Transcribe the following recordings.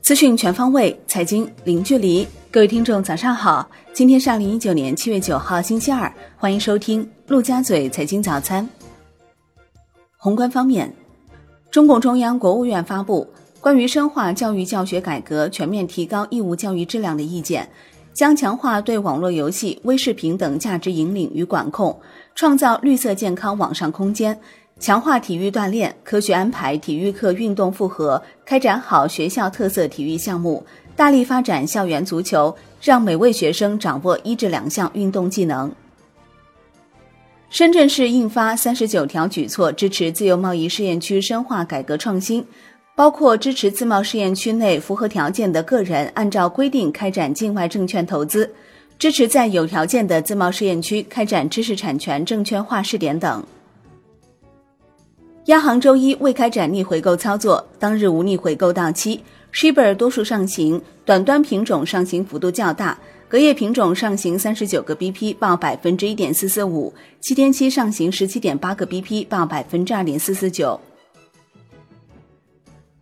资讯全方位，财经零距离。各位听众，早上好！今天是二零一九年七月九号，星期二，欢迎收听陆家嘴财经早餐。宏观方面，中共中央、国务院发布关于深化教育教学改革、全面提高义务教育质量的意见，将强化对网络游戏、微视频等价值引领与管控，创造绿色健康网上空间。强化体育锻炼，科学安排体育课运动复合，开展好学校特色体育项目，大力发展校园足球，让每位学生掌握一至两项运动技能。深圳市印发三十九条举措，支持自由贸易试验区深化改革创新，包括支持自贸试验区内符合条件的个人按照规定开展境外证券投资，支持在有条件的自贸试验区开展知识产权证券化试点等。央行周一未开展逆回购操作，当日无逆回购到期。Shibor 多数上行，短端品种上行幅度较大，隔夜品种上行三十九个 BP，报百分之一点四四五；七天期上行十七点八个 BP，报百分之二点四四九。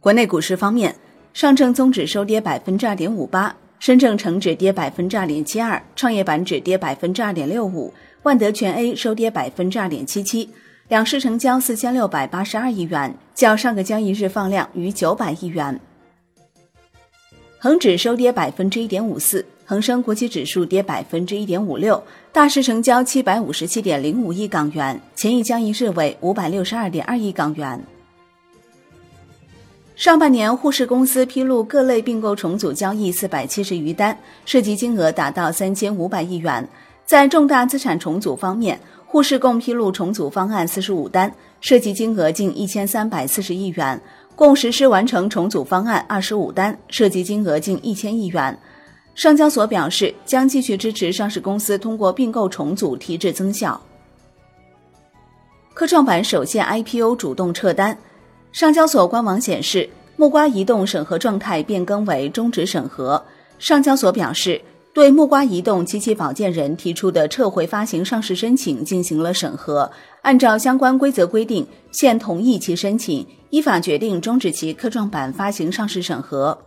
国内股市方面，上证综指收跌百分之二点五八，深证成指跌百分之二点七二，创业板指跌百分之二点六五，万德全 A 收跌百分之二点七七。两市成交四千六百八十二亿元，较上个交易日放量逾九百亿元。恒指收跌百分之一点五四，恒生国企指数跌百分之一点五六，大市成交七百五十七点零五亿港元，前一交易日为五百六十二点二亿港元。上半年，沪市公司披露各类并购重组交易四百七十余单，涉及金额达到三千五百亿元。在重大资产重组方面，沪市共披露重组方案四十五单，涉及金额近一千三百四十亿元，共实施完成重组方案二十五单，涉及金额近一千亿元。上交所表示，将继续支持上市公司通过并购重组提质增效。科创板首线 IPO 主动撤单，上交所官网显示，木瓜移动审核状态变更为终止审核。上交所表示。对木瓜移动及其保荐人提出的撤回发行上市申请进行了审核，按照相关规则规定，现同意其申请，依法决定终止其科创板发行上市审核。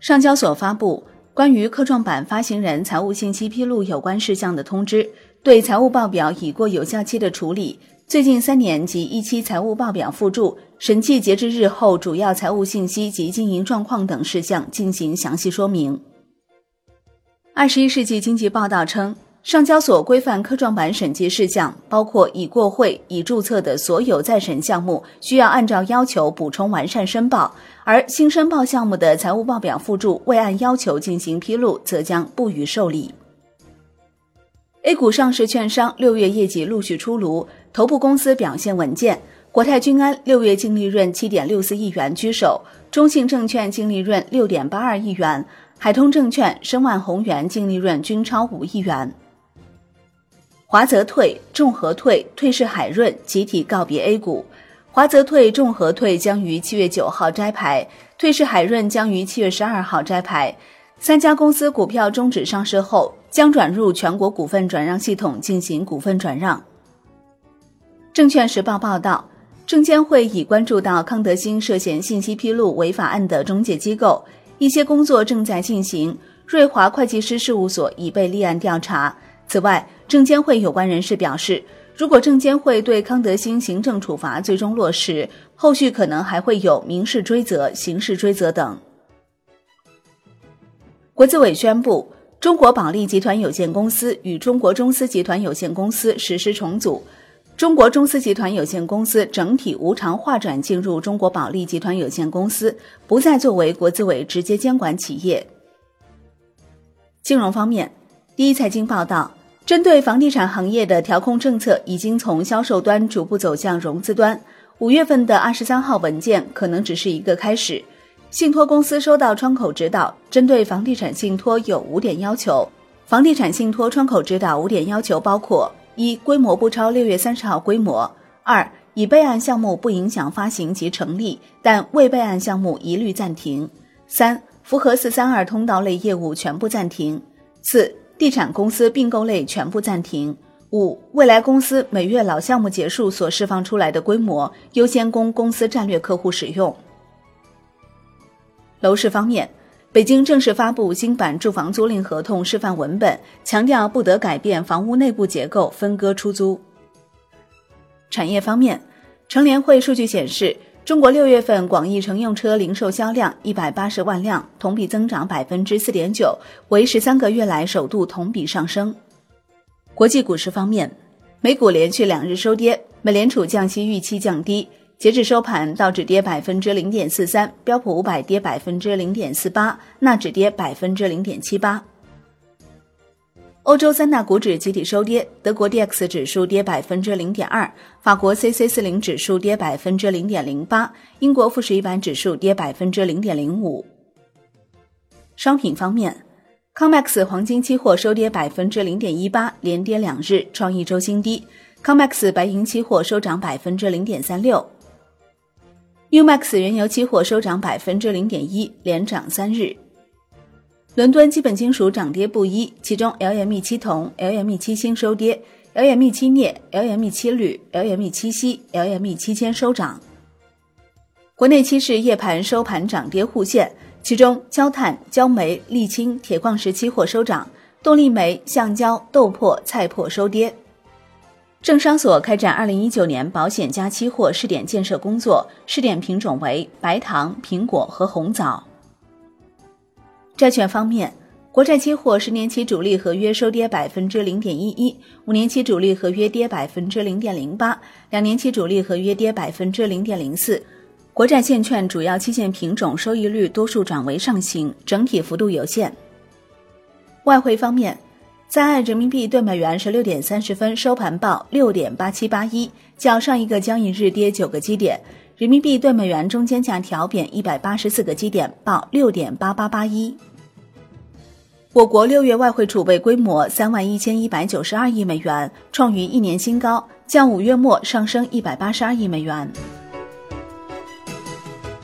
上交所发布关于科创板发行人财务信息披露有关事项的通知，对财务报表已过有效期的处理、最近三年及一期财务报表附注、审计截至日后主要财务信息及经营状况等事项进行详细说明。二十一世纪经济报道称，上交所规范科创板审计事项，包括已过会、已注册的所有在审项目需要按照要求补充完善申报，而新申报项目的财务报表附注未按要求进行披露，则将不予受理。A 股上市券商六月业绩陆续出炉，头部公司表现稳健，国泰君安六月净利润七点六四亿元居首，中信证券净利润六点八二亿元。海通证券、申万宏源净利润均超五亿元。华泽退、众和退、退市海润集体告别 A 股，华泽退、众和退将于七月九号摘牌，退市海润将于七月十二号摘牌。三家公司股票终止上市后，将转入全国股份转让系统进行股份转让。证券时报报道，证监会已关注到康德新涉嫌信息披露违法案的中介机构。一些工作正在进行，瑞华会计师事务所已被立案调查。此外，证监会有关人士表示，如果证监会对康德新行政处罚最终落实，后续可能还会有民事追责、刑事追责等。国资委宣布，中国保利集团有限公司与中国中资集团有限公司实施重组。中国中资集团有限公司整体无偿划转进入中国保利集团有限公司，不再作为国资委直接监管企业。金融方面，第一财经报道，针对房地产行业的调控政策已经从销售端逐步走向融资端。五月份的二十三号文件可能只是一个开始。信托公司收到窗口指导，针对房地产信托有五点要求。房地产信托窗口指导五点要求包括。一、规模不超六月三十号规模；二、已备案项目不影响发行及成立，但未备案项目一律暂停；三、符合四三二通道类业务全部暂停；四、地产公司并购类全部暂停；五、未来公司每月老项目结束所释放出来的规模，优先供公司战略客户使用。楼市方面，北京正式发布新版住房租赁合同示范文本，强调不得改变房屋内部结构分割出租。产业方面，乘联会数据显示，中国六月份广义乘用车零售销量一百八十万辆，同比增长百分之四点九，为十三个月来首度同比上升。国际股市方面，美股连续两日收跌，美联储降息预期降低。截至收盘，道指跌百分之零点四三，标普五百跌百分之零点四八，纳指跌百分之零点七八。欧洲三大股指集体收跌，德国 D X 指数跌百分之零点二，法国 C C 四零指数跌百分之零点零八，英国富时一百指数跌百分之零点零五。商品方面。COMEX 黄金期货收跌百分之零点一八，连跌两日，创一周新低。COMEX 白银期货收涨百分之零点三六。UMAX 原油期货收涨百分之零点一，连涨三日。伦敦基本金属涨跌不一，其中 LME 期铜、LME 期锌收跌，LME 期镍、LME 期铝、LME 期锡、LME 期铅收涨。国内期市夜盘收盘涨跌互现。其中，焦炭、焦煤、沥青、铁矿石期货收涨，动力煤、橡胶、豆粕、菜粕收跌。证商所开展二零一九年保险加期货试点建设工作，试点品种为白糖、苹果和红枣。债券方面，国债期货十年期主力合约收跌百分之零点一一，五年期主力合约跌百分之零点零八，两年期主力合约跌百分之零点零四。国债现券主要期限品种收益率多数转为上行，整体幅度有限。外汇方面，在人民币对美元十六点三十分收盘报六点八七八一，较上一个交易日跌九个基点。人民币对美元中间价调贬一百八十四个基点，报六点八八八一。我国六月外汇储备规模三万一千一百九十二亿美元，创于一年新高，较五月末上升一百八十二亿美元。